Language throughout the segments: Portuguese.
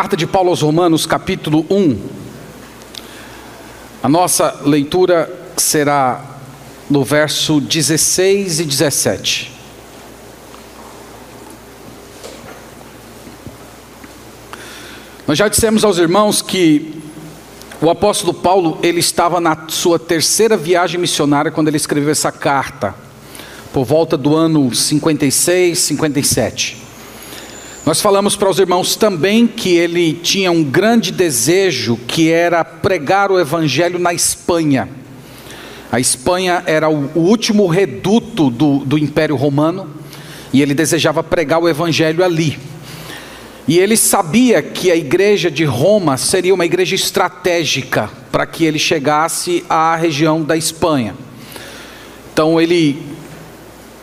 Carta de Paulo aos Romanos, capítulo 1. A nossa leitura será no verso 16 e 17. Nós já dissemos aos irmãos que o apóstolo Paulo, ele estava na sua terceira viagem missionária quando ele escreveu essa carta, por volta do ano 56, 57. Nós falamos para os irmãos também que ele tinha um grande desejo, que era pregar o evangelho na Espanha. A Espanha era o último reduto do, do Império Romano, e ele desejava pregar o evangelho ali. E ele sabia que a igreja de Roma seria uma igreja estratégica para que ele chegasse à região da Espanha. Então ele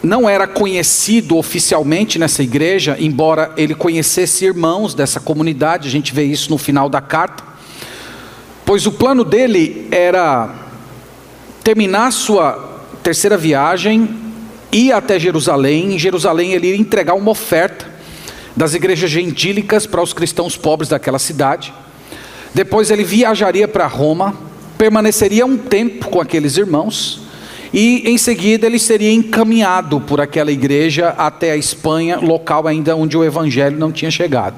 não era conhecido oficialmente nessa igreja, embora ele conhecesse irmãos dessa comunidade, a gente vê isso no final da carta. Pois o plano dele era terminar sua terceira viagem, ir até Jerusalém, em Jerusalém ele ia entregar uma oferta das igrejas gentílicas para os cristãos pobres daquela cidade. Depois ele viajaria para Roma, permaneceria um tempo com aqueles irmãos, e em seguida ele seria encaminhado por aquela igreja até a Espanha, local ainda onde o evangelho não tinha chegado.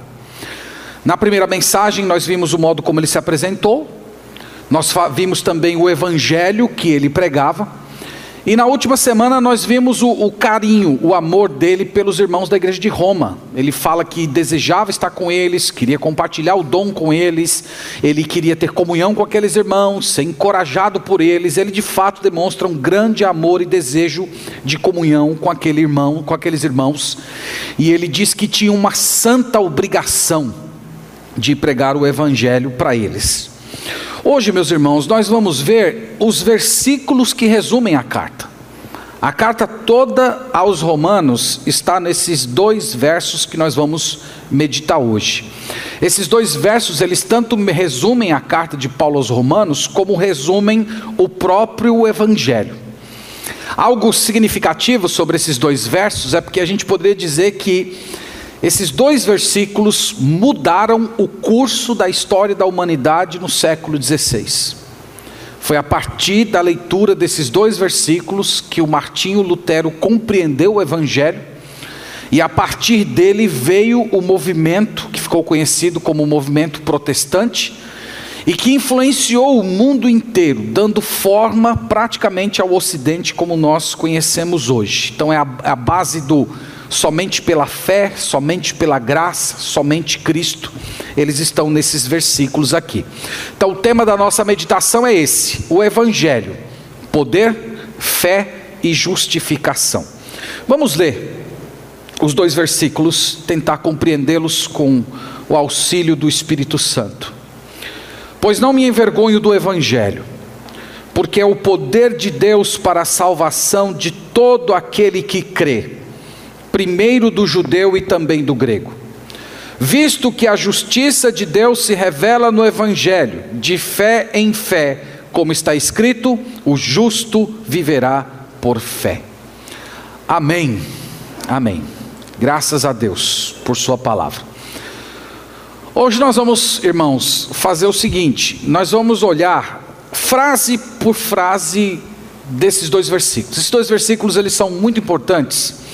Na primeira mensagem, nós vimos o modo como ele se apresentou, nós vimos também o evangelho que ele pregava. E na última semana nós vimos o, o, carinho, o amor dele pelos irmãos da igreja de Roma. Ele fala que desejava estar com eles, queria compartilhar o dom com eles, ele queria ter comunhão com aqueles irmãos, ser encorajado por eles. Ele de fato demonstra um grande amor e desejo de comunhão com aquele irmão, com aqueles irmãos. E ele diz que tinha uma santa obrigação de pregar o evangelho para eles. Hoje, meus irmãos, nós vamos ver os versículos que resumem a carta. A carta toda aos Romanos está nesses dois versos que nós vamos meditar hoje. Esses dois versos, eles tanto resumem a carta de Paulo aos Romanos, como resumem o próprio Evangelho. Algo significativo sobre esses dois versos é porque a gente poderia dizer que esses dois versículos mudaram o curso da história da humanidade no século XVI. Foi a partir da leitura desses dois versículos que o Martinho Lutero compreendeu o Evangelho, e a partir dele veio o movimento que ficou conhecido como o movimento protestante, e que influenciou o mundo inteiro, dando forma praticamente ao Ocidente como nós conhecemos hoje. Então é a, a base do somente pela fé, somente pela graça, somente Cristo. Eles estão nesses versículos aqui. Então, o tema da nossa meditação é esse: o Evangelho, poder, fé e justificação. Vamos ler os dois versículos, tentar compreendê-los com o auxílio do Espírito Santo. Pois não me envergonho do Evangelho, porque é o poder de Deus para a salvação de todo aquele que crê primeiro do judeu e também do grego. Visto que a justiça de Deus se revela no Evangelho, de fé em fé, como está escrito: o justo viverá por fé. Amém. Amém. Graças a Deus por Sua palavra. Hoje nós vamos, irmãos, fazer o seguinte: nós vamos olhar frase por frase desses dois versículos. Esses dois versículos eles são muito importantes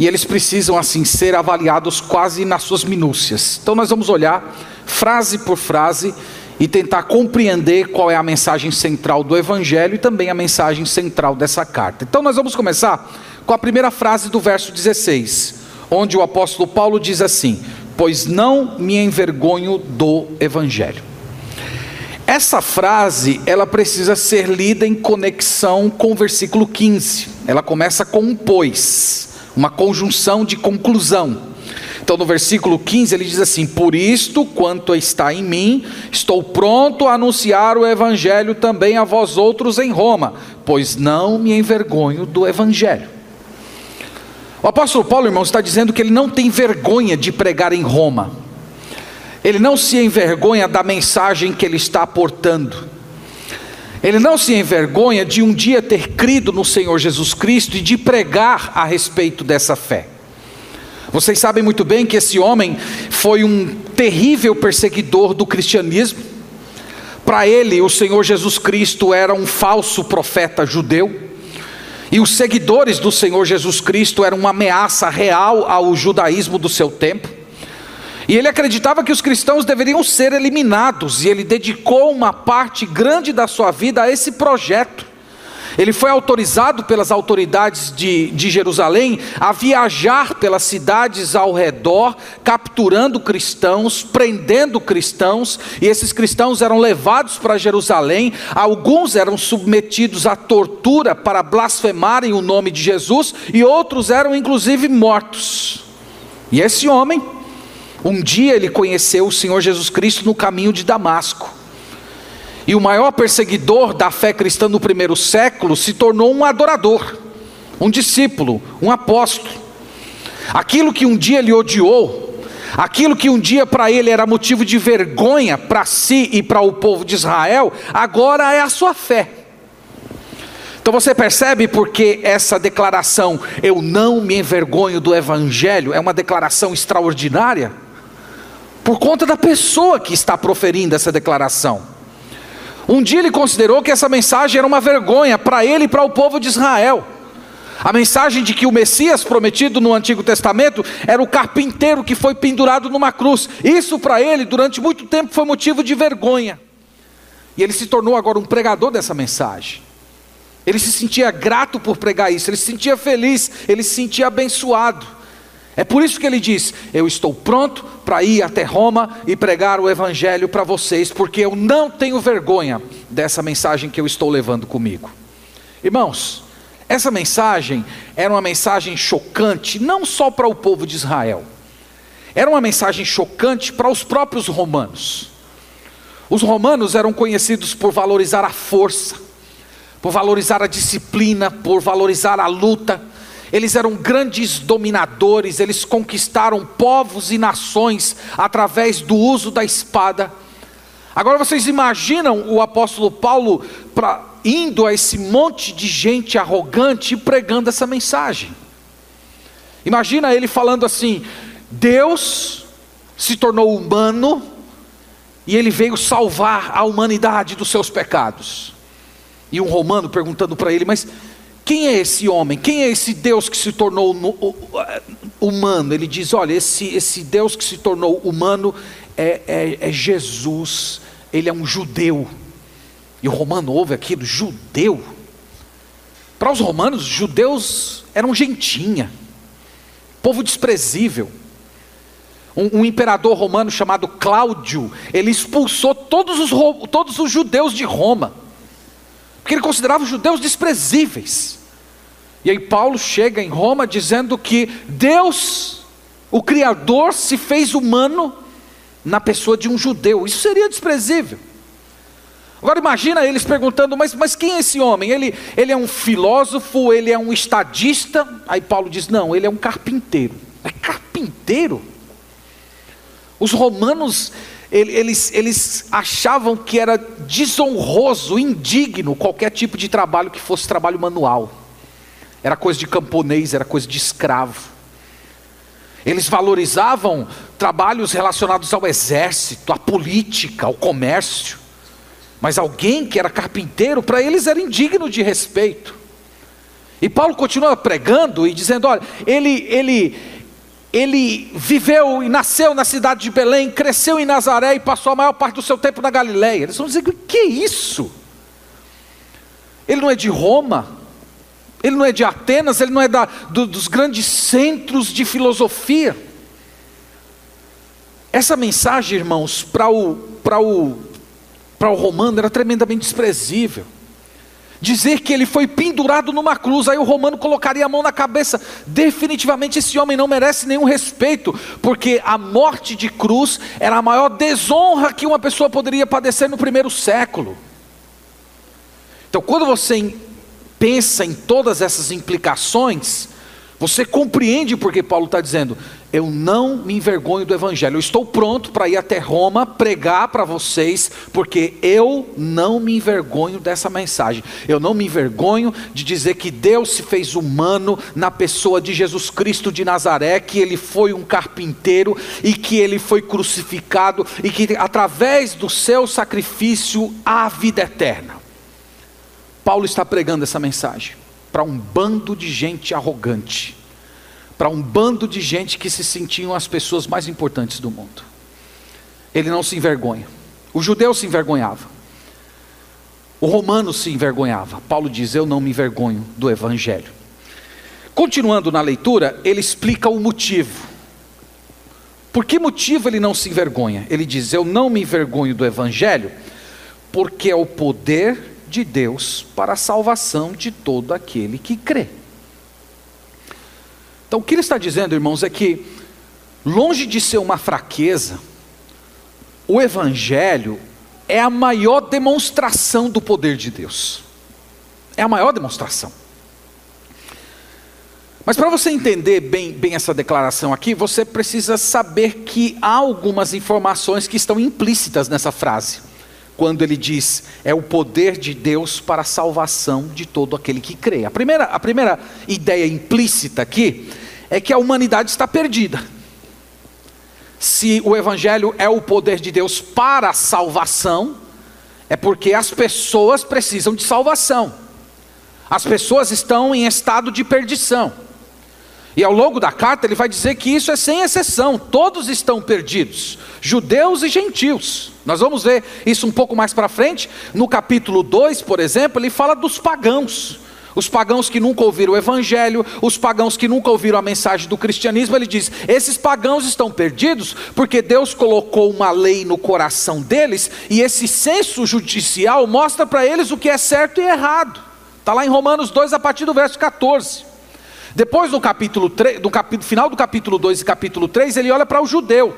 e eles precisam assim ser avaliados quase nas suas minúcias. Então nós vamos olhar frase por frase e tentar compreender qual é a mensagem central do evangelho e também a mensagem central dessa carta. Então nós vamos começar com a primeira frase do verso 16, onde o apóstolo Paulo diz assim: "Pois não me envergonho do evangelho". Essa frase, ela precisa ser lida em conexão com o versículo 15. Ela começa com um pois uma conjunção de conclusão. Então, no versículo 15, ele diz assim: Por isto, quanto está em mim, estou pronto a anunciar o evangelho também a vós outros em Roma, pois não me envergonho do evangelho. O apóstolo Paulo, irmãos, está dizendo que ele não tem vergonha de pregar em Roma, ele não se envergonha da mensagem que ele está aportando. Ele não se envergonha de um dia ter crido no Senhor Jesus Cristo e de pregar a respeito dessa fé. Vocês sabem muito bem que esse homem foi um terrível perseguidor do cristianismo. Para ele, o Senhor Jesus Cristo era um falso profeta judeu. E os seguidores do Senhor Jesus Cristo eram uma ameaça real ao judaísmo do seu tempo. E ele acreditava que os cristãos deveriam ser eliminados, e ele dedicou uma parte grande da sua vida a esse projeto. Ele foi autorizado pelas autoridades de, de Jerusalém a viajar pelas cidades ao redor, capturando cristãos, prendendo cristãos, e esses cristãos eram levados para Jerusalém. Alguns eram submetidos à tortura para blasfemarem o nome de Jesus, e outros eram inclusive mortos. E esse homem, um dia ele conheceu o Senhor Jesus Cristo no caminho de Damasco. E o maior perseguidor da fé cristã no primeiro século se tornou um adorador, um discípulo, um apóstolo. Aquilo que um dia ele odiou, aquilo que um dia para ele era motivo de vergonha para si e para o povo de Israel, agora é a sua fé. Então você percebe porque essa declaração, eu não me envergonho do Evangelho, é uma declaração extraordinária? Por conta da pessoa que está proferindo essa declaração. Um dia ele considerou que essa mensagem era uma vergonha para ele e para o povo de Israel. A mensagem de que o Messias prometido no Antigo Testamento era o carpinteiro que foi pendurado numa cruz. Isso para ele, durante muito tempo, foi motivo de vergonha. E ele se tornou agora um pregador dessa mensagem. Ele se sentia grato por pregar isso, ele se sentia feliz, ele se sentia abençoado. É por isso que ele diz: Eu estou pronto para ir até Roma e pregar o Evangelho para vocês, porque eu não tenho vergonha dessa mensagem que eu estou levando comigo. Irmãos, essa mensagem era uma mensagem chocante, não só para o povo de Israel, era uma mensagem chocante para os próprios romanos. Os romanos eram conhecidos por valorizar a força, por valorizar a disciplina, por valorizar a luta eles eram grandes dominadores, eles conquistaram povos e nações através do uso da espada. Agora vocês imaginam o apóstolo Paulo pra, indo a esse monte de gente arrogante e pregando essa mensagem. Imagina ele falando assim: Deus se tornou humano e ele veio salvar a humanidade dos seus pecados. E um romano perguntando para ele: Mas quem é esse homem? Quem é esse Deus que se tornou humano? Ele diz: olha, esse, esse Deus que se tornou humano é, é, é Jesus, ele é um judeu. E o romano ouve aquilo, judeu. Para os romanos, judeus eram gentinha, povo desprezível. Um, um, imperador romano chamado Cláudio, ele expulsou todos os, todos os judeus de Roma, porque ele considerava os judeus desprezíveis. E aí Paulo chega em Roma dizendo que Deus, o Criador, se fez humano na pessoa de um judeu. Isso seria desprezível. Agora imagina eles perguntando, mas, mas quem é esse homem? Ele, ele é um filósofo, ele é um estadista? Aí Paulo diz, não, ele é um carpinteiro. É carpinteiro? Os romanos, eles, eles achavam que era desonroso, indigno qualquer tipo de trabalho que fosse trabalho manual era coisa de camponês, era coisa de escravo. Eles valorizavam trabalhos relacionados ao exército, à política, ao comércio. Mas alguém que era carpinteiro, para eles era indigno de respeito. E Paulo continua pregando e dizendo: olha, ele, ele, ele viveu e nasceu na cidade de Belém, cresceu em Nazaré e passou a maior parte do seu tempo na Galileia. Eles vão dizer: o que é isso? Ele não é de Roma, ele não é de Atenas, ele não é da, do, dos grandes centros de filosofia. Essa mensagem, irmãos, para o, para o, para o romano era tremendamente desprezível. Dizer que ele foi pendurado numa cruz, aí o romano colocaria a mão na cabeça. Definitivamente esse homem não merece nenhum respeito, porque a morte de cruz era a maior desonra que uma pessoa poderia padecer no primeiro século. Então, quando você pensa em todas essas implicações, você compreende porque Paulo está dizendo: eu não me envergonho do Evangelho. Eu estou pronto para ir até Roma pregar para vocês, porque eu não me envergonho dessa mensagem. Eu não me envergonho de dizer que Deus se fez humano na pessoa de Jesus Cristo de Nazaré, que ele foi um carpinteiro e que ele foi crucificado e que através do seu sacrifício há vida eterna. Paulo está pregando essa mensagem para um bando de gente arrogante para um bando de gente que se sentiam as pessoas mais importantes do mundo. Ele não se envergonha. O judeu se envergonhava. O romano se envergonhava. Paulo diz: Eu não me envergonho do evangelho. Continuando na leitura, ele explica o motivo. Por que motivo ele não se envergonha? Ele diz: Eu não me envergonho do evangelho, porque é o poder de Deus para a salvação de todo aquele que crê. Então, o que ele está dizendo, irmãos, é que, longe de ser uma fraqueza, o Evangelho é a maior demonstração do poder de Deus. É a maior demonstração. Mas para você entender bem, bem essa declaração aqui, você precisa saber que há algumas informações que estão implícitas nessa frase quando ele diz é o poder de Deus para a salvação de todo aquele que crê. A primeira, a primeira ideia implícita aqui é que a humanidade está perdida. Se o Evangelho é o poder de Deus para a salvação, é porque as pessoas precisam de salvação. As pessoas estão em estado de perdição. E ao longo da carta ele vai dizer que isso é sem exceção, todos estão perdidos, judeus e gentios. Nós vamos ver isso um pouco mais para frente, no capítulo 2, por exemplo, ele fala dos pagãos. Os pagãos que nunca ouviram o evangelho, os pagãos que nunca ouviram a mensagem do cristianismo, ele diz: esses pagãos estão perdidos porque Deus colocou uma lei no coração deles e esse senso judicial mostra para eles o que é certo e errado. Está lá em Romanos 2, a partir do verso 14. Depois, no capítulo 3, no capítulo, final do capítulo 2 e capítulo 3, ele olha para o judeu.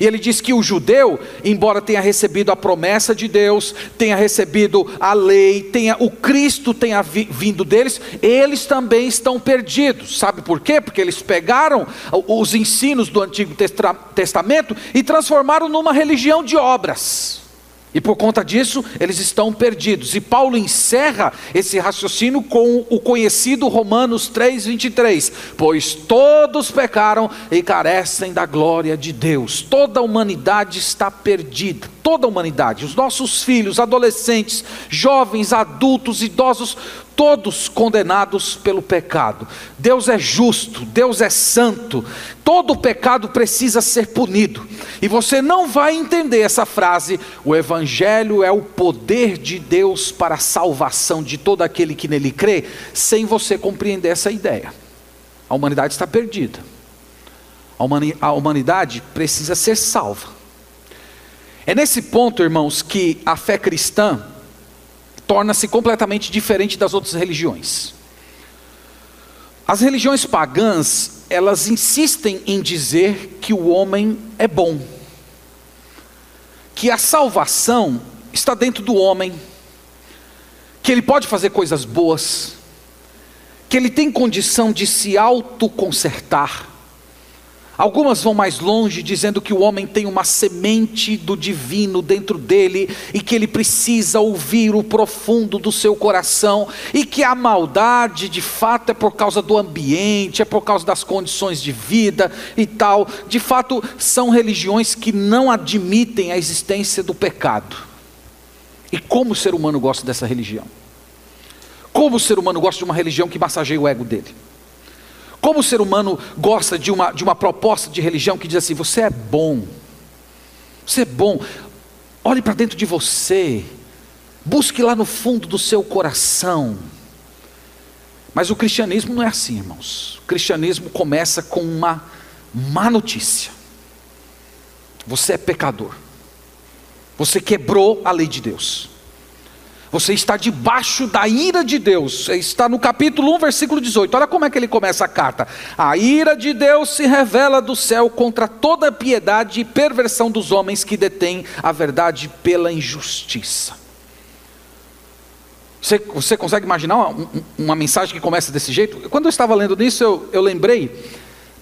E ele diz que o judeu, embora tenha recebido a promessa de Deus, tenha recebido a lei, tenha o Cristo tenha vindo deles, eles também estão perdidos. Sabe por quê? Porque eles pegaram os ensinos do Antigo Testamento e transformaram numa religião de obras. E por conta disso, eles estão perdidos. E Paulo encerra esse raciocínio com o conhecido Romanos 3:23, pois todos pecaram e carecem da glória de Deus. Toda a humanidade está perdida. Toda a humanidade, os nossos filhos, adolescentes, jovens, adultos, idosos, todos condenados pelo pecado. Deus é justo, Deus é santo, todo pecado precisa ser punido. E você não vai entender essa frase: o Evangelho é o poder de Deus para a salvação de todo aquele que nele crê, sem você compreender essa ideia. A humanidade está perdida, a humanidade precisa ser salva. É nesse ponto, irmãos, que a fé cristã torna-se completamente diferente das outras religiões. As religiões pagãs, elas insistem em dizer que o homem é bom, que a salvação está dentro do homem, que ele pode fazer coisas boas, que ele tem condição de se autoconsertar, Algumas vão mais longe, dizendo que o homem tem uma semente do divino dentro dele e que ele precisa ouvir o profundo do seu coração e que a maldade de fato é por causa do ambiente, é por causa das condições de vida e tal. De fato, são religiões que não admitem a existência do pecado. E como o ser humano gosta dessa religião? Como o ser humano gosta de uma religião que massageia o ego dele? Como o ser humano gosta de uma, de uma proposta de religião que diz assim: você é bom, você é bom, olhe para dentro de você, busque lá no fundo do seu coração. Mas o cristianismo não é assim, irmãos. O cristianismo começa com uma má notícia: você é pecador, você quebrou a lei de Deus. Você está debaixo da ira de Deus. Está no capítulo 1, versículo 18. Olha como é que ele começa a carta. A ira de Deus se revela do céu contra toda a piedade e perversão dos homens que detêm a verdade pela injustiça. Você, você consegue imaginar uma, uma, mensagem que começa desse jeito? Quando eu estava lendo nisso, eu, eu lembrei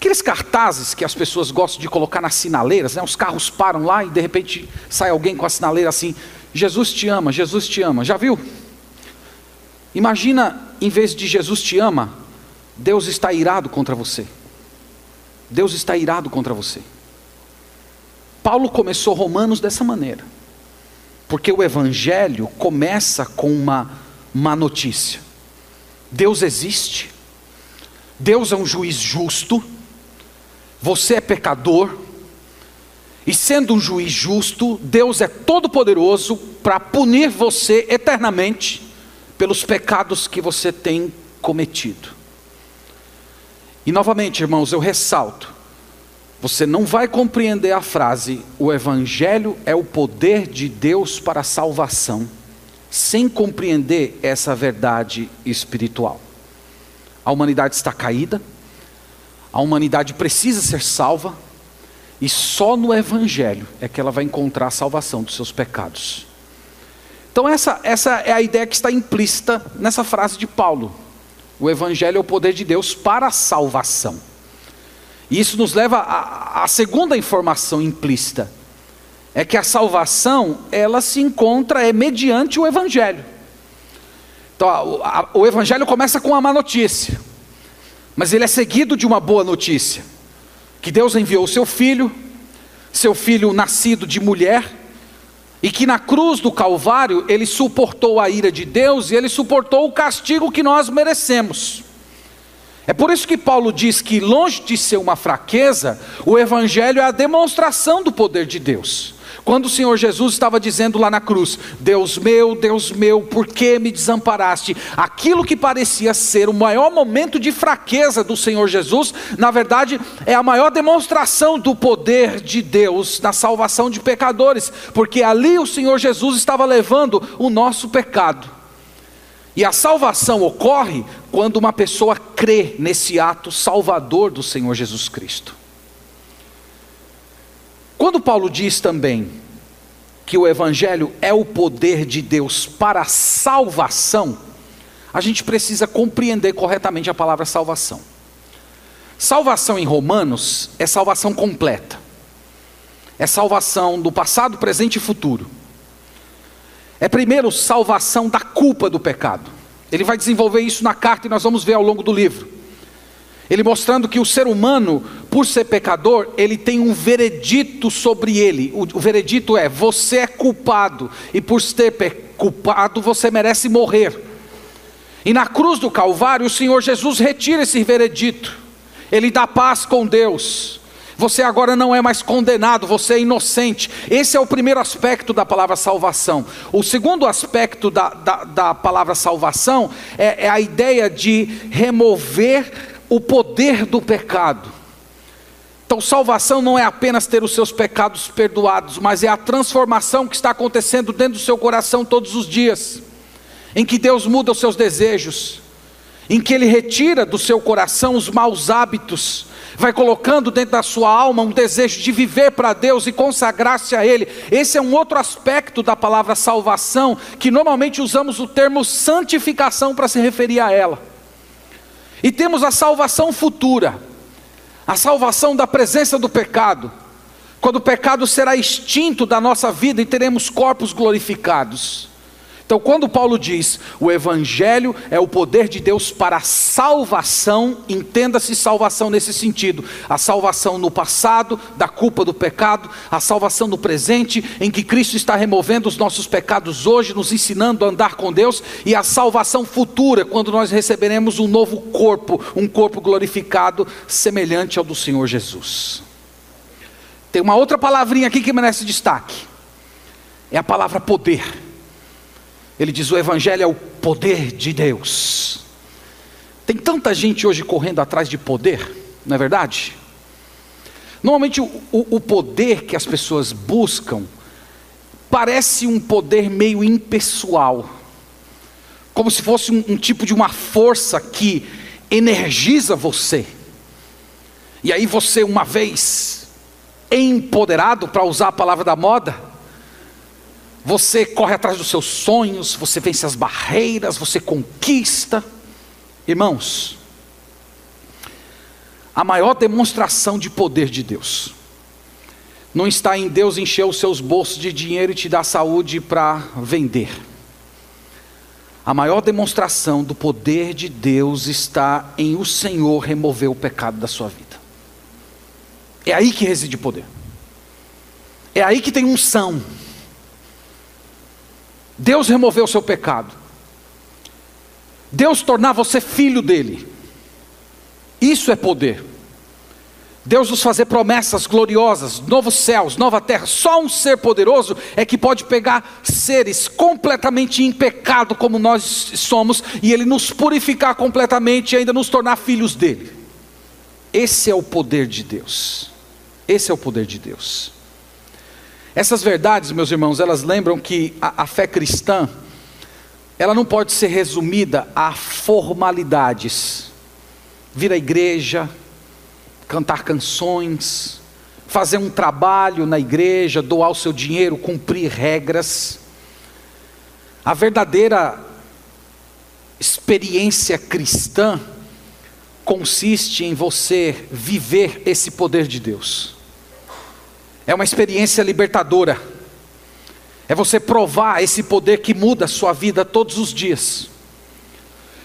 Aqueles cartazes que as pessoas gostam de colocar nas sinaleiras, né? os carros param lá e de repente sai alguém com a sinaleira assim: Jesus te ama, Jesus te ama. Já viu? Imagina, em vez de Jesus te ama, Deus está irado contra você. Deus está irado contra você. Paulo começou Romanos dessa maneira, porque o Evangelho começa com uma má notícia: Deus existe, Deus é um juiz justo, você é pecador, e sendo um juiz justo, Deus é todo-poderoso para punir você eternamente pelos pecados que você tem cometido. E novamente, irmãos, eu ressalto: você não vai compreender a frase, o Evangelho é o poder de Deus para a salvação, sem compreender essa verdade espiritual. A humanidade está caída, a humanidade precisa ser salva, e só no Evangelho é que ela vai encontrar a salvação dos seus pecados. Então, essa, essa é a ideia que está implícita nessa frase de Paulo. O Evangelho é o poder de Deus para a salvação. E isso nos leva à segunda informação implícita: é que a salvação, ela se encontra é mediante o Evangelho. Então, a, a, o Evangelho começa com uma má notícia, mas ele é seguido de uma boa notícia: que Deus enviou seu filho, seu filho nascido de mulher, e que na cruz do Calvário ele suportou a ira de Deus e ele suportou o castigo que nós merecemos. É por isso que Paulo diz que, longe de ser uma fraqueza, o Evangelho é a demonstração do poder de Deus. Quando o Senhor Jesus estava dizendo lá na cruz: Deus meu, Deus meu, por que me desamparaste? Aquilo que parecia ser o maior momento de fraqueza do Senhor Jesus, na verdade, é a maior demonstração do poder de Deus na salvação de pecadores, porque ali o Senhor Jesus estava levando o nosso pecado. E a salvação ocorre quando uma pessoa crê nesse ato salvador do Senhor Jesus Cristo. Quando Paulo diz também que o Evangelho é o poder de Deus para a salvação, a gente precisa compreender corretamente a palavra salvação. Salvação em Romanos é salvação completa, é salvação do passado, presente e futuro. É primeiro salvação da culpa do pecado. Ele vai desenvolver isso na carta e nós vamos ver ao longo do livro. Ele mostrando que o ser humano, por ser pecador, ele tem um veredito sobre ele. O, o veredito é: você é culpado, e por ser culpado, você merece morrer. E na cruz do Calvário, o Senhor Jesus retira esse veredito, ele dá paz com Deus. Você agora não é mais condenado, você é inocente. Esse é o primeiro aspecto da palavra salvação. O segundo aspecto da, da, da palavra salvação é, é a ideia de remover o poder do pecado. Então, salvação não é apenas ter os seus pecados perdoados, mas é a transformação que está acontecendo dentro do seu coração todos os dias, em que Deus muda os seus desejos, em que Ele retira do seu coração os maus hábitos, vai colocando dentro da sua alma um desejo de viver para Deus e consagrar-se a Ele. Esse é um outro aspecto da palavra salvação, que normalmente usamos o termo santificação para se referir a ela. E temos a salvação futura, a salvação da presença do pecado, quando o pecado será extinto da nossa vida e teremos corpos glorificados. Então, quando Paulo diz o Evangelho é o poder de Deus para a salvação, entenda-se salvação nesse sentido: a salvação no passado, da culpa do pecado, a salvação no presente, em que Cristo está removendo os nossos pecados hoje, nos ensinando a andar com Deus, e a salvação futura, quando nós receberemos um novo corpo, um corpo glorificado, semelhante ao do Senhor Jesus. Tem uma outra palavrinha aqui que merece destaque: é a palavra poder. Ele diz: o Evangelho é o poder de Deus. Tem tanta gente hoje correndo atrás de poder, não é verdade? Normalmente o, o, poder que as pessoas buscam parece um poder meio impessoal, como se fosse um, um tipo de uma força que energiza você. E aí você, uma vez empoderado, para usar a palavra da moda, você corre atrás dos seus sonhos, você vence as barreiras, você conquista. Irmãos, a maior demonstração de poder de Deus. Não está em Deus encher os seus bolsos de dinheiro e te dar saúde para vender. A maior demonstração do poder de Deus está em o Senhor remover o pecado da sua vida. É aí que reside o poder. É aí que tem unção. Deus removeu o seu pecado. Deus tornar você filho dele. Isso é poder. Deus nos fazer promessas gloriosas, novos céus, nova terra. Só um ser poderoso é que pode pegar seres completamente em pecado como nós somos e ele nos purificar completamente e ainda nos tornar filhos dele. Esse é o poder de Deus. Esse é o poder de Deus. Essas verdades, meus irmãos, elas lembram que a, a fé cristã, ela não pode ser resumida a formalidades. Vir à igreja, cantar canções, fazer um trabalho na igreja, doar o seu dinheiro, cumprir regras. A verdadeira experiência cristã consiste em você viver esse poder de Deus. É uma experiência libertadora. É você provar esse poder que muda a sua vida todos os dias.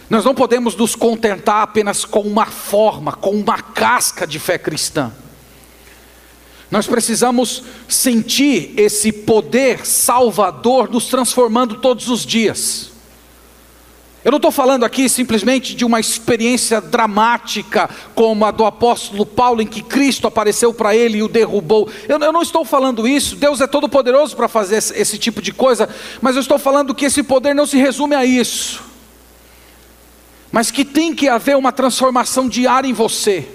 Nós não podemos nos contentar apenas com uma forma, com uma casca de fé cristã. Nós precisamos sentir esse poder salvador nos transformando todos os dias. Eu não estou falando aqui simplesmente de uma experiência dramática como a do apóstolo Paulo, em que Cristo apareceu para ele e o derrubou. Eu, eu não estou falando isso, Deus é todo poderoso para fazer esse, esse tipo de coisa, mas eu estou falando que esse poder não se resume a isso mas que tem que haver uma transformação diária em você,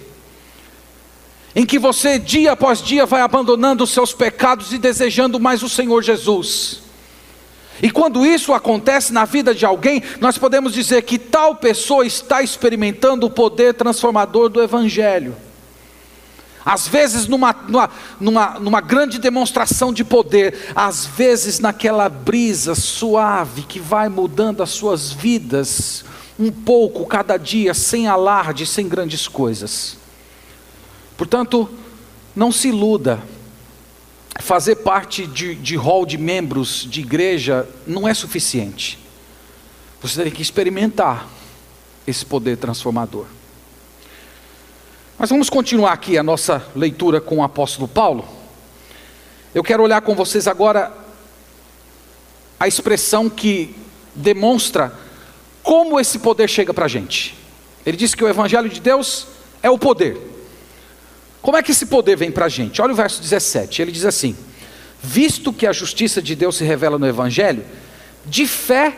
em que você dia após dia vai abandonando os seus pecados e desejando mais o Senhor Jesus. E quando isso acontece na vida de alguém, nós podemos dizer que tal pessoa está experimentando o poder transformador do Evangelho. Às vezes numa, numa, numa, numa, grande demonstração de poder, às vezes naquela brisa suave que vai mudando as suas vidas, um pouco cada dia, sem alarde, sem grandes coisas. Portanto, não se iluda. Fazer parte de, de hall de membros de igreja não é suficiente. Você tem que experimentar esse poder transformador. Mas vamos continuar aqui a nossa leitura com o apóstolo Paulo. Eu quero olhar com vocês agora a expressão que demonstra como esse poder chega para a gente? Ele diz que o Evangelho de Deus é o poder. Como é que esse poder vem para a gente? Olha o verso 17, ele diz assim: Visto que a justiça de Deus se revela no Evangelho, de fé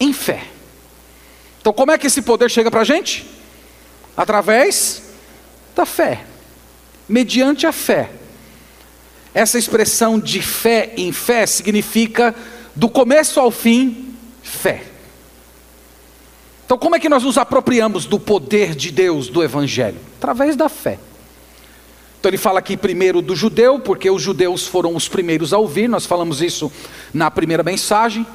em fé. Então, como é que esse poder chega para a gente? Através da fé, mediante a fé. Essa expressão de fé em fé significa, do começo ao fim, fé. Então, como é que nós nos apropriamos do poder de Deus, do Evangelho? Através da fé. Então, ele fala aqui primeiro do judeu, porque os judeus foram os primeiros a ouvir, nós falamos isso na primeira mensagem,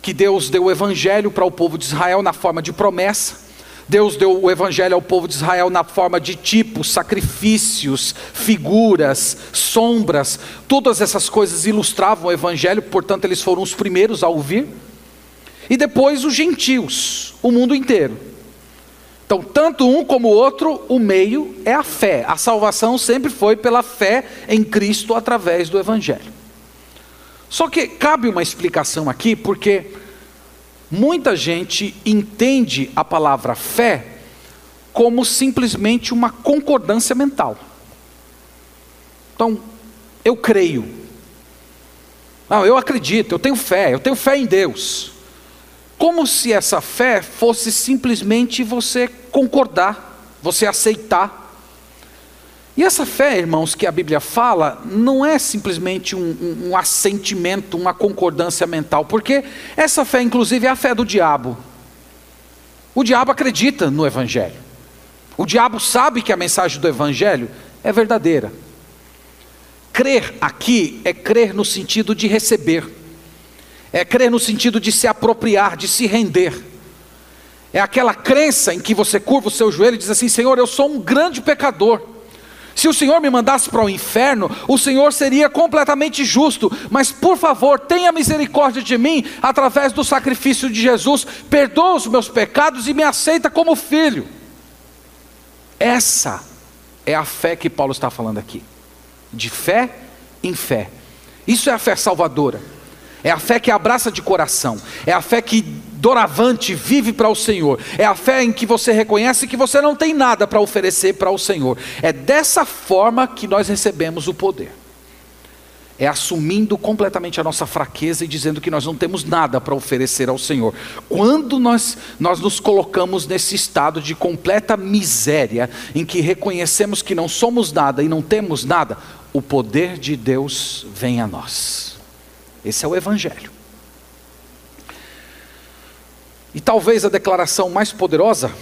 que Deus deu o Evangelho para o povo de Israel na forma de promessa. Deus deu o Evangelho ao povo de Israel na forma de tipos, sacrifícios, figuras, sombras, todas essas coisas ilustravam o Evangelho, portanto, eles foram os primeiros a ouvir e depois os gentios, o mundo inteiro. Então, tanto um como o outro, o meio é a fé. A salvação sempre foi pela fé em Cristo através do Evangelho. Só que cabe uma explicação aqui, porque muita gente entende a palavra fé como simplesmente uma concordância mental. Então, eu creio. Não, eu acredito, eu tenho fé, eu tenho fé em Deus. Como se essa fé fosse simplesmente você concordar, você aceitar. E essa fé, irmãos, que a Bíblia fala, não é simplesmente um, um, um assentimento, uma concordância mental, porque essa fé, inclusive, é a fé do diabo. O diabo acredita no Evangelho. O diabo sabe que a mensagem do Evangelho é verdadeira. Crer aqui é crer no sentido de receber. É crer no sentido de se apropriar, de se render. É aquela crença em que você curva o seu joelho e diz assim: Senhor, eu sou um grande pecador. Se o Senhor me mandasse para o inferno, o Senhor seria completamente justo, mas por favor, tenha misericórdia de mim através do sacrifício de Jesus, perdoa os meus pecados e me aceita como filho. Essa é a fé que Paulo está falando aqui, de fé em fé. Isso é a fé salvadora, é a fé que abraça de coração, é a fé que doravante vive para o Senhor. É a fé em que você reconhece que você não tem nada para oferecer para o Senhor. É dessa forma que nós recebemos o poder. É assumindo completamente a nossa fraqueza e dizendo que nós não temos nada para oferecer ao Senhor. Quando nós, nós nos colocamos nesse estado de completa miséria, em que reconhecemos que não somos nada e não temos nada, o poder de Deus vem a nós. Esse é o Evangelho. E talvez a declaração mais poderosa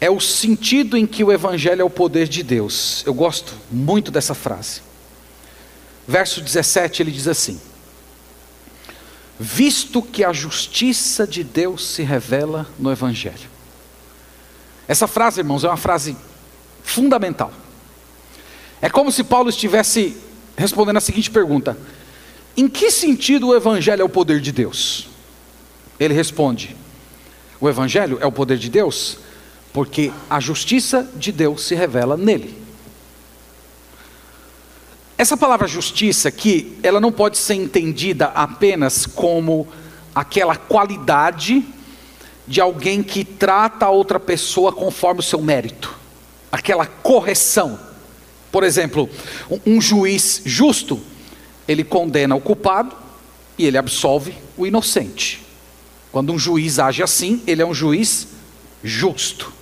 é o sentido em que o Evangelho é o poder de Deus. Eu gosto muito dessa frase. Verso 17 ele diz assim: Visto que a justiça de Deus se revela no Evangelho. Essa frase, irmãos, é uma frase fundamental. É como se Paulo estivesse respondendo a seguinte pergunta: Em que sentido o Evangelho é o poder de Deus? Ele responde: O Evangelho é o poder de Deus, porque a justiça de Deus se revela nele. Essa palavra justiça aqui, ela não pode ser entendida apenas como aquela qualidade de alguém que trata a outra pessoa conforme o seu mérito, aquela correção. Por exemplo, um juiz justo, ele condena o culpado e ele absolve o inocente. Quando um juiz age assim, ele é um juiz justo.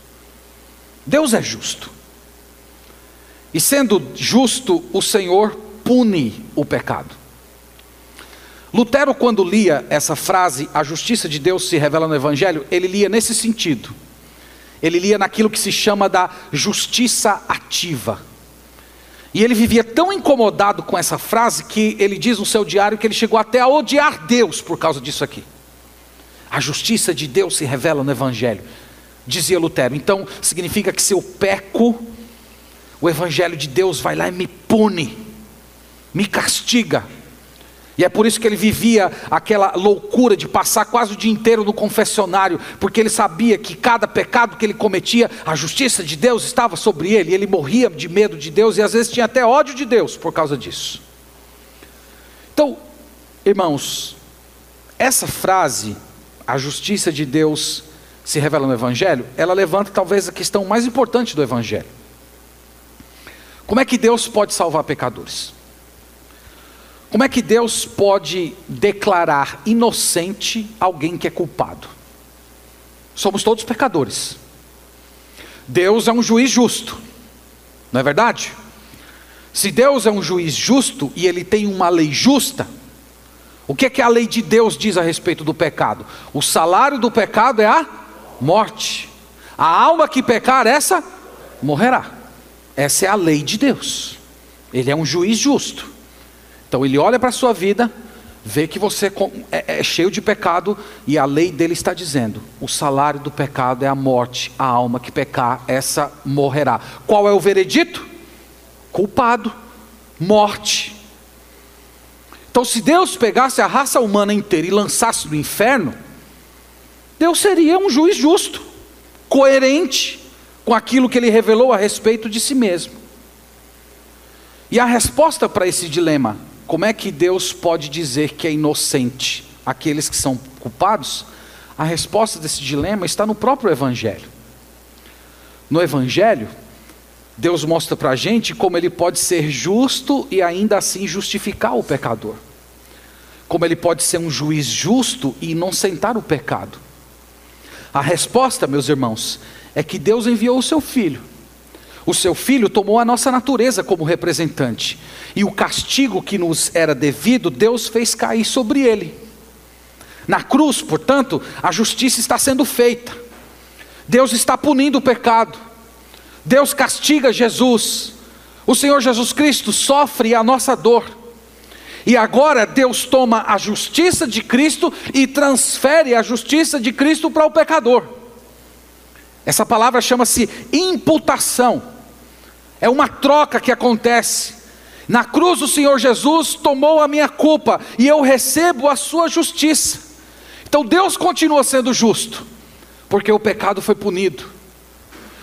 Deus é justo. E sendo justo, o Senhor pune o pecado. Lutero, quando lia essa frase, a justiça de Deus se revela no Evangelho, ele lia nesse sentido. Ele lia naquilo que se chama da justiça ativa. E ele vivia tão incomodado com essa frase que ele diz no seu diário que ele chegou até a odiar Deus por causa disso aqui. A justiça de Deus se revela no Evangelho, dizia Lutero. Então, significa que se eu peco, o Evangelho de Deus vai lá e me pune, me castiga. E é por isso que ele vivia aquela loucura de passar quase o dia inteiro no confessionário, porque ele sabia que cada pecado que ele cometia, a justiça de Deus estava sobre ele, ele morria de medo de Deus e às vezes tinha até ódio de Deus por causa disso. Então, irmãos, essa frase a justiça de Deus se revela no Evangelho, ela levanta talvez a questão mais importante do Evangelho. Como é que Deus pode salvar pecadores? Como é que Deus pode declarar inocente alguém que é culpado? Somos todos pecadores. Deus é um juiz justo, não é verdade? Se Deus é um juiz justo e ele tem uma lei justa, o que é que a lei de Deus diz a respeito do pecado? O salário do pecado é a morte. A alma que pecar, essa morrerá. Essa é a lei de Deus. Ele é um juiz justo. Então ele olha para a sua vida, vê que você é, é cheio de pecado e a lei dele está dizendo: o salário do pecado é a morte. A alma que pecar, essa morrerá. Qual é o veredito? Culpado, morte. Então, se Deus pegasse a raça humana inteira e lançasse no inferno, Deus seria um juiz justo, coerente com aquilo que ele revelou a respeito de si mesmo. E a resposta para esse dilema, como é que Deus pode dizer que é inocente aqueles que são culpados? A resposta desse dilema está no próprio Evangelho. No Evangelho, Deus mostra para a gente como ele pode ser justo e ainda assim justificar o pecador como ele pode ser um juiz justo e inocentar o pecado? A resposta, meus irmãos, é que Deus enviou o seu filho. O seu filho tomou a nossa natureza como representante, e o castigo que nos era devido, Deus fez cair sobre ele. Na cruz, portanto, a justiça está sendo feita. Deus está punindo o pecado. Deus castiga Jesus. O Senhor Jesus Cristo sofre a nossa dor. E agora Deus toma a justiça de Cristo e transfere a justiça de Cristo para o pecador. Essa palavra chama-se imputação. É uma troca que acontece. Na cruz o Senhor Jesus tomou a minha culpa e eu recebo a sua justiça. Então Deus continua sendo justo, porque o pecado foi punido.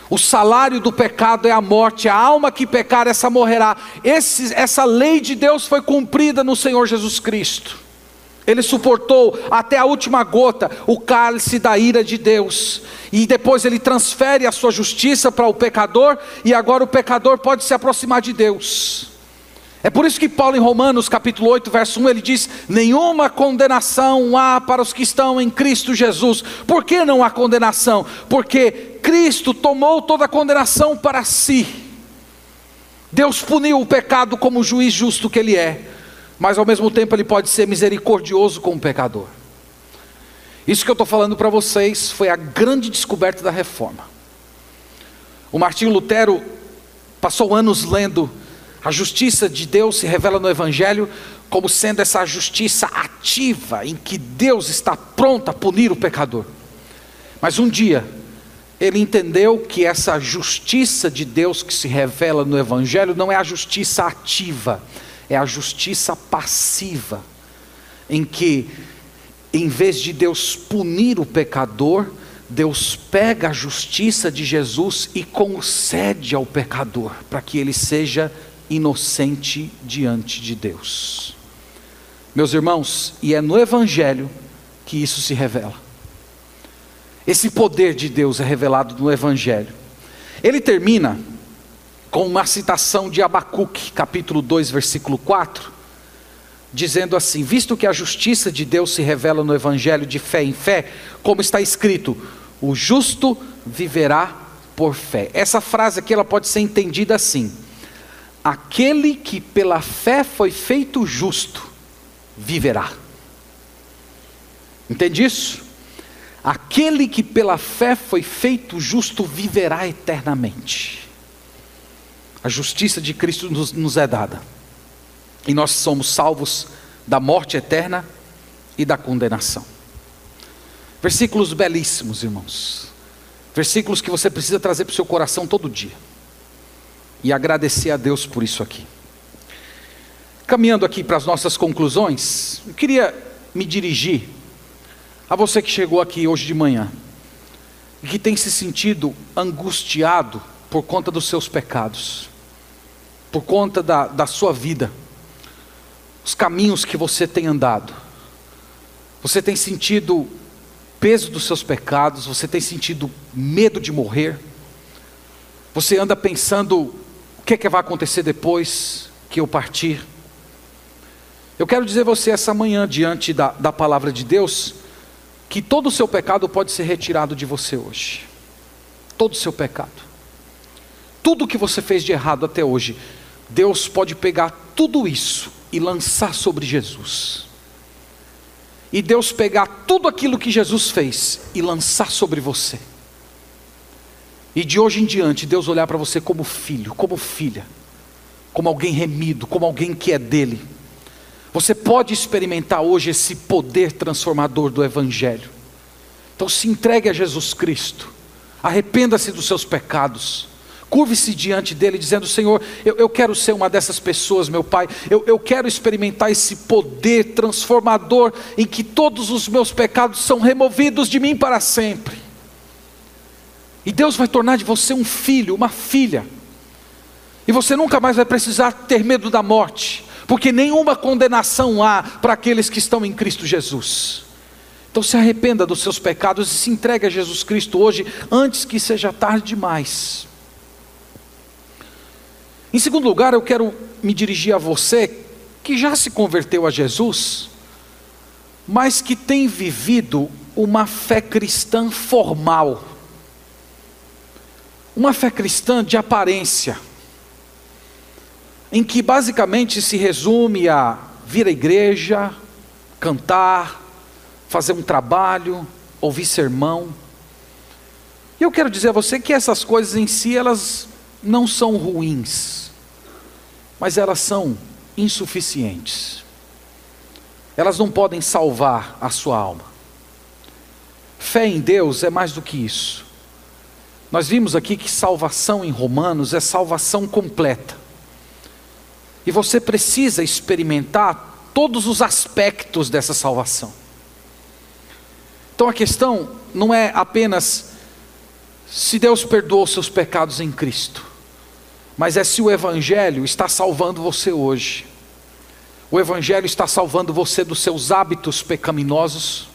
O salário do pecado é a morte, a alma que pecar, essa morrerá. Esse, essa lei de Deus foi cumprida no Senhor Jesus Cristo. Ele suportou até a última gota o cálice da ira de Deus, e depois ele transfere a sua justiça para o pecador, e agora o pecador pode se aproximar de Deus. É por isso que Paulo em Romanos capítulo 8, verso 1, ele diz: "Nenhuma condenação há para os que estão em Cristo Jesus". Por que não há condenação? Porque Cristo tomou toda a condenação para si. Deus puniu o pecado como juiz justo que ele é, mas ao mesmo tempo ele pode ser misericordioso com o pecador. Isso que eu estou falando para vocês foi a grande descoberta da reforma. O Martinho Lutero passou anos lendo a justiça de Deus se revela no Evangelho como sendo essa justiça ativa, em que Deus está pronto a punir o pecador. Mas um dia, ele entendeu que essa justiça de Deus que se revela no Evangelho não é a justiça ativa, é a justiça passiva, em que, em vez de Deus punir o pecador, Deus pega a justiça de Jesus e concede ao pecador, para que ele seja inocente diante de Deus. Meus irmãos, e é no Evangelho que isso se revela. Esse poder de Deus é revelado no Evangelho. Ele termina com uma citação de Abacuque, capítulo 2, versículo 4, dizendo assim: Visto que a justiça de Deus se revela no Evangelho de fé em fé, como está escrito, o justo viverá por fé. Essa frase aqui ela pode ser entendida assim: aquele que pela fé foi feito justo, viverá. Entende isso? Aquele que pela fé foi feito justo, viverá eternamente. A justiça de Cristo nos, nos é dada, e nós somos salvos da morte eterna e da condenação. Versículos belíssimos, irmãos. Versículos que você precisa trazer para o seu coração todo dia e agradecer a Deus por isso aqui. Caminhando aqui para as nossas conclusões, eu queria me dirigir a você que chegou aqui hoje de manhã e que tem se sentido angustiado por conta dos seus pecados, por conta da, da sua vida, os caminhos que você tem andado. Você tem sentido peso dos seus pecados, você tem sentido medo de morrer, você anda pensando o que, é que vai acontecer depois que eu partir? Eu quero dizer a você essa manhã, diante da, da palavra de Deus, que todo o seu pecado pode ser retirado de você hoje. Todo o seu pecado. Tudo que você fez de errado até hoje, Deus pode pegar tudo isso e lançar sobre Jesus. E Deus pegar tudo aquilo que Jesus fez e lançar sobre você. E de hoje em diante, Deus olhar para você como filho, como filha, como alguém remido, como alguém que é dele. Você pode experimentar hoje esse poder transformador do Evangelho. Então se entregue a Jesus Cristo, arrependa-se dos seus pecados, curve-se diante dele, dizendo: Senhor, eu, eu, quero ser uma dessas pessoas, meu Pai, eu, eu quero experimentar esse poder transformador em que todos os meus pecados são removidos de mim para sempre. E Deus vai tornar de você um filho, uma filha. E você nunca mais vai precisar ter medo da morte, porque nenhuma condenação há para aqueles que estão em Cristo Jesus. Então se arrependa dos seus pecados e se entregue a Jesus Cristo hoje, antes que seja tarde demais. Em segundo lugar, eu quero me dirigir a você que já se converteu a Jesus, mas que tem vivido uma fé cristã formal uma fé cristã de aparência, em que basicamente se resume a vir à igreja, cantar, fazer um trabalho, ouvir sermão. E eu quero dizer a você que essas coisas em si elas não são ruins, mas elas são insuficientes. elas não podem salvar a sua alma. Fé em Deus é mais do que isso. Nós vimos aqui que salvação em Romanos é salvação completa. E você precisa experimentar todos os aspectos dessa salvação. Então a questão não é apenas se Deus perdoou seus pecados em Cristo, mas é se o Evangelho está salvando você hoje. O Evangelho está salvando você dos seus hábitos pecaminosos.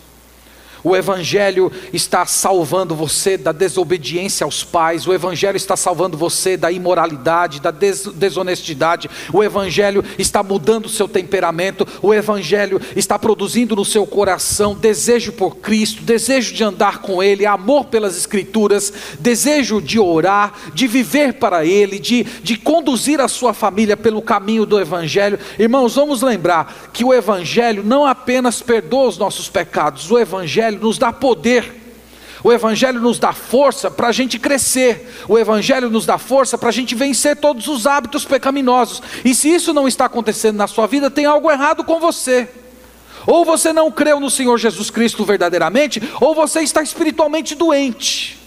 O Evangelho está salvando você da desobediência aos pais, o Evangelho está salvando você da imoralidade, da des desonestidade, o Evangelho está mudando o seu temperamento, o Evangelho está produzindo no seu coração desejo por Cristo, desejo de andar com Ele, amor pelas Escrituras, desejo de orar, de viver para Ele, de, de conduzir a sua família pelo caminho do Evangelho. Irmãos, vamos lembrar que o Evangelho não apenas perdoa os nossos pecados, o Evangelho Evangelho nos dá poder. O Evangelho nos dá força para a gente crescer, o Evangelho nos dá força para a gente vencer todos os hábitos pecaminosos. E se isso não está acontecendo na sua vida, tem algo errado com você. Ou você não creu no Senhor Jesus Cristo verdadeiramente, ou você está espiritualmente doente.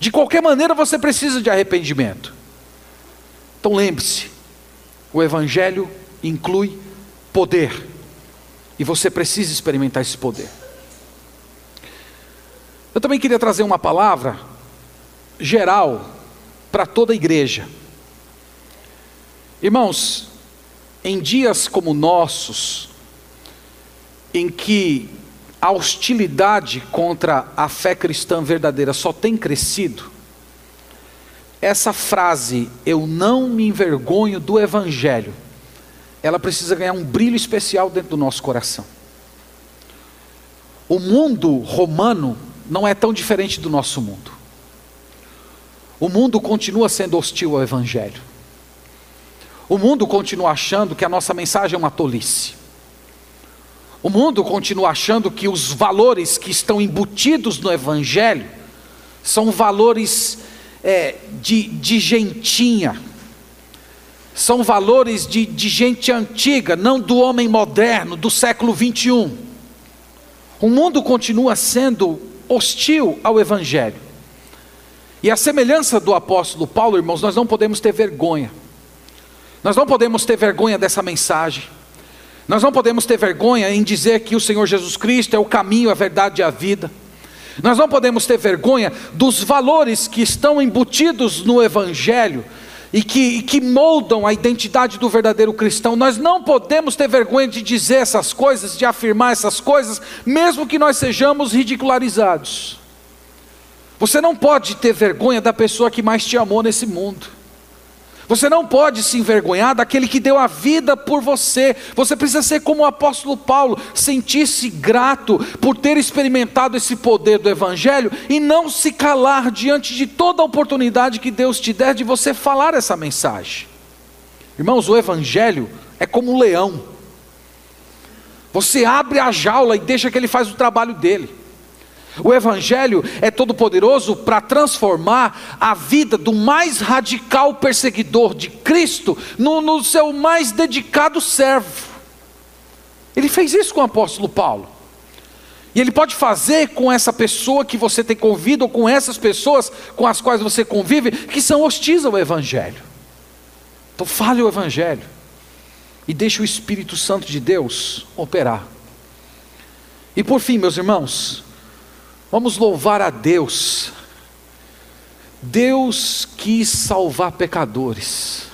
De qualquer maneira, você precisa de arrependimento. Então lembre-se: o Evangelho inclui poder, e você precisa experimentar esse poder. Eu também queria trazer uma palavra geral para toda a igreja. Irmãos, em dias como nossos, em que a hostilidade contra a fé cristã verdadeira só tem crescido, essa frase, eu não me envergonho do Evangelho, ela precisa ganhar um brilho especial dentro do nosso coração. O mundo romano não é tão diferente do nosso mundo. O mundo continua sendo hostil ao Evangelho. O mundo continua achando que a nossa mensagem é uma tolice. O mundo continua achando que os valores que estão embutidos no Evangelho são valores é, de, de gentinha, são valores de, de gente antiga, não do homem moderno, do século 21. O mundo continua sendo hostil ao Evangelho. E a semelhança do apóstolo Paulo, irmãos, nós não podemos ter vergonha. Nós não podemos ter vergonha dessa mensagem. Nós não podemos ter vergonha em dizer que o Senhor Jesus Cristo é o caminho, a verdade e a vida. Nós não podemos ter vergonha dos valores que estão embutidos no Evangelho e que, e que moldam a identidade do verdadeiro cristão. Nós não podemos ter vergonha de dizer essas coisas, de afirmar essas coisas, mesmo que nós sejamos ridicularizados. Você não pode ter vergonha da pessoa que mais te amou nesse mundo. Você não pode se envergonhar daquele que deu a vida por você. Você precisa ser como o apóstolo Paulo, sentir-se grato por ter experimentado esse poder do Evangelho e não se calar diante de toda a oportunidade que Deus te der de você falar essa mensagem. Irmãos, o Evangelho é como um leão. Você abre a jaula e deixa que ele faz o trabalho dele. O Evangelho é todo-poderoso para transformar a vida do mais radical perseguidor de Cristo no, no, seu mais dedicado servo. Ele fez isso com o apóstolo Paulo. E ele pode fazer com essa pessoa que você tem convido, ou com essas pessoas com as quais você convive, que são hostis ao Evangelho. Então fale o Evangelho e deixe o Espírito Santo de Deus operar. E por fim, meus irmãos, Vamos louvar a Deus. Deus quis salvar pecadores.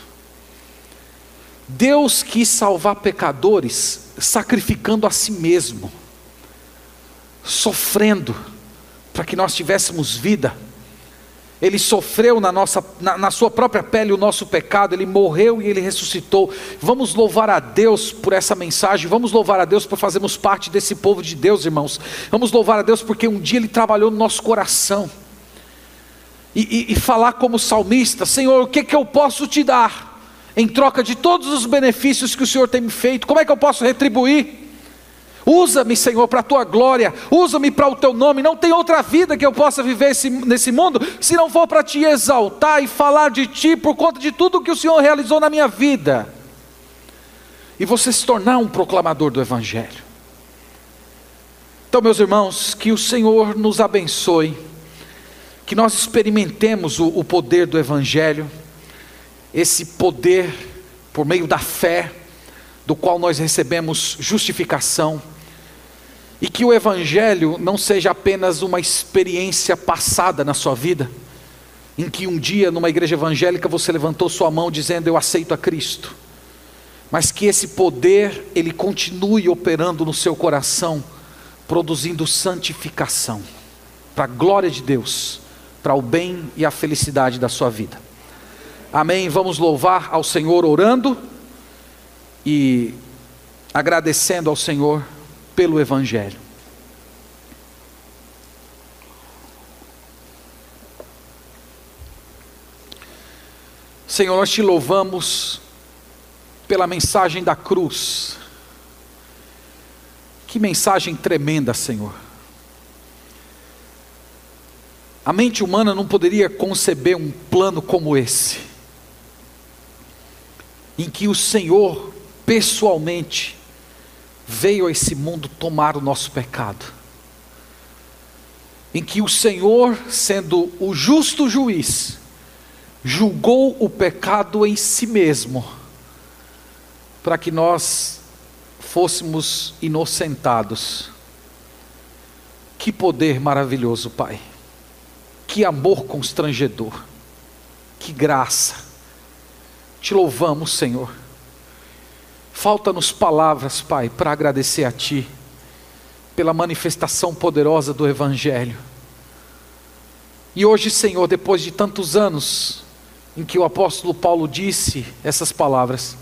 Deus quis salvar pecadores sacrificando a si mesmo, sofrendo para que nós tivéssemos vida. Ele sofreu na, nossa, na, na, sua própria pele o nosso pecado, ele morreu e ele ressuscitou. Vamos louvar a Deus por essa mensagem, vamos louvar a Deus por fazermos parte desse povo de Deus, irmãos. Vamos louvar a Deus porque um dia ele trabalhou no nosso coração. E, e, e falar como salmista: Senhor, o que, que eu posso te dar em troca de todos os benefícios que o Senhor tem me feito? Como é que eu posso retribuir? Usa-me, Senhor, para a tua glória, usa-me para o teu nome. Não tem outra vida que eu possa viver esse, nesse mundo se não for para te exaltar e falar de ti por conta de tudo que o Senhor realizou na minha vida. e você se tornar um proclamador do Evangelho. Então, meus irmãos, que o Senhor nos abençoe, que nós experimentemos o, o poder do Evangelho, esse poder por meio da fé, do qual nós recebemos justificação, e que o Evangelho não seja apenas uma experiência passada na sua vida, em que um dia numa igreja evangélica você levantou sua mão dizendo eu aceito a Cristo, mas que esse poder ele continue operando no seu coração, produzindo santificação, para a glória de Deus, para o bem e a felicidade da sua vida. Amém. Vamos louvar ao Senhor orando e agradecendo ao Senhor pelo Evangelho. Senhor, nós te louvamos pela mensagem da cruz. Que mensagem tremenda, Senhor. A mente humana não poderia conceber um plano como esse, em que o Senhor, pessoalmente, veio a esse mundo tomar o nosso pecado, em que o Senhor, sendo o justo juiz, julgou o pecado em si mesmo, para que nós fôssemos inocentados. Que poder maravilhoso, Pai. Que amor constrangedor. Que graça. Te louvamos, Senhor Falta-nos palavras, Pai, para agradecer a Ti, pela manifestação poderosa do Evangelho. E hoje, Senhor, depois de tantos anos em que o apóstolo Paulo disse essas palavras,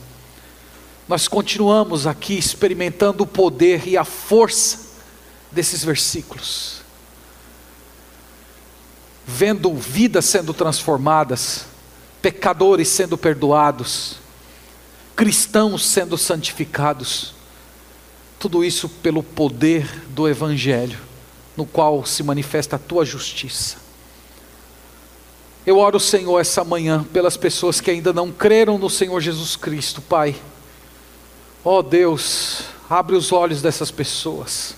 nós continuamos aqui experimentando o poder e a força desses versículos, vendo vidas sendo transformadas, pecadores sendo perdoados, cristãos sendo santificados. Tudo isso pelo poder do Evangelho, no qual se manifesta a tua justiça. Eu oro, Senhor, essa manhã pelas pessoas que ainda não creram no Senhor Jesus Cristo, Pai. Ó oh, Deus, abre os olhos dessas pessoas,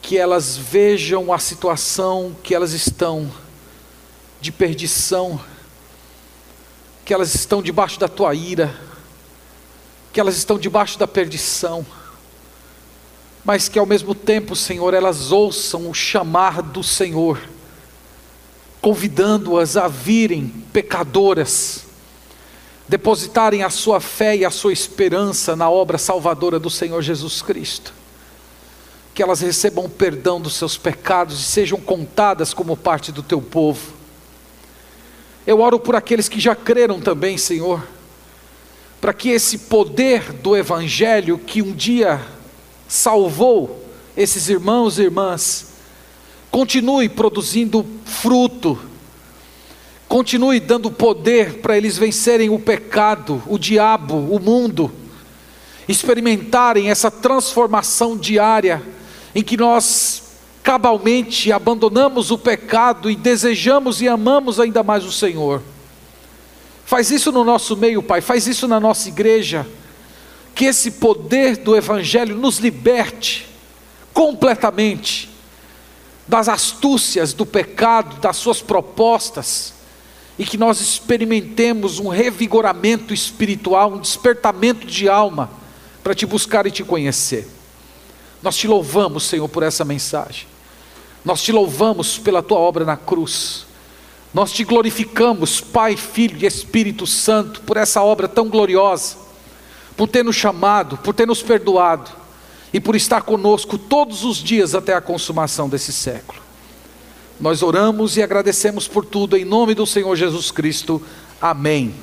que elas vejam a situação que elas estão de perdição, que elas estão debaixo da tua ira, que elas estão debaixo da perdição, mas que ao mesmo tempo, Senhor, elas ouçam o chamar do Senhor, convidando-as a virem pecadoras, depositarem a sua fé e a sua esperança na obra salvadora do Senhor Jesus Cristo. Que elas recebam o perdão dos seus pecados e sejam contadas como parte do teu povo eu oro por aqueles que já creram também, Senhor, para que esse poder do Evangelho que um dia salvou esses irmãos e irmãs, continue produzindo fruto, continue dando poder para eles vencerem o pecado, o diabo, o mundo, experimentarem essa transformação diária em que nós cabalmente abandonamos o pecado e desejamos e amamos ainda mais o Senhor. Faz isso no nosso meio, Pai, faz isso na nossa igreja. Que esse poder do Evangelho nos liberte completamente das astúcias do pecado, das suas propostas, e que nós experimentemos um revigoramento espiritual, um despertamento de alma, para te buscar e te conhecer. Nós te louvamos, Senhor, por essa mensagem. Nós te louvamos pela tua obra na cruz. Nós te glorificamos, Pai, Filho e Espírito Santo, por essa obra tão gloriosa, por ter nos chamado, por ter nos perdoado e por estar conosco todos os dias até a consumação desse século. Nós oramos e agradecemos por tudo, em nome do Senhor Jesus Cristo. Amém.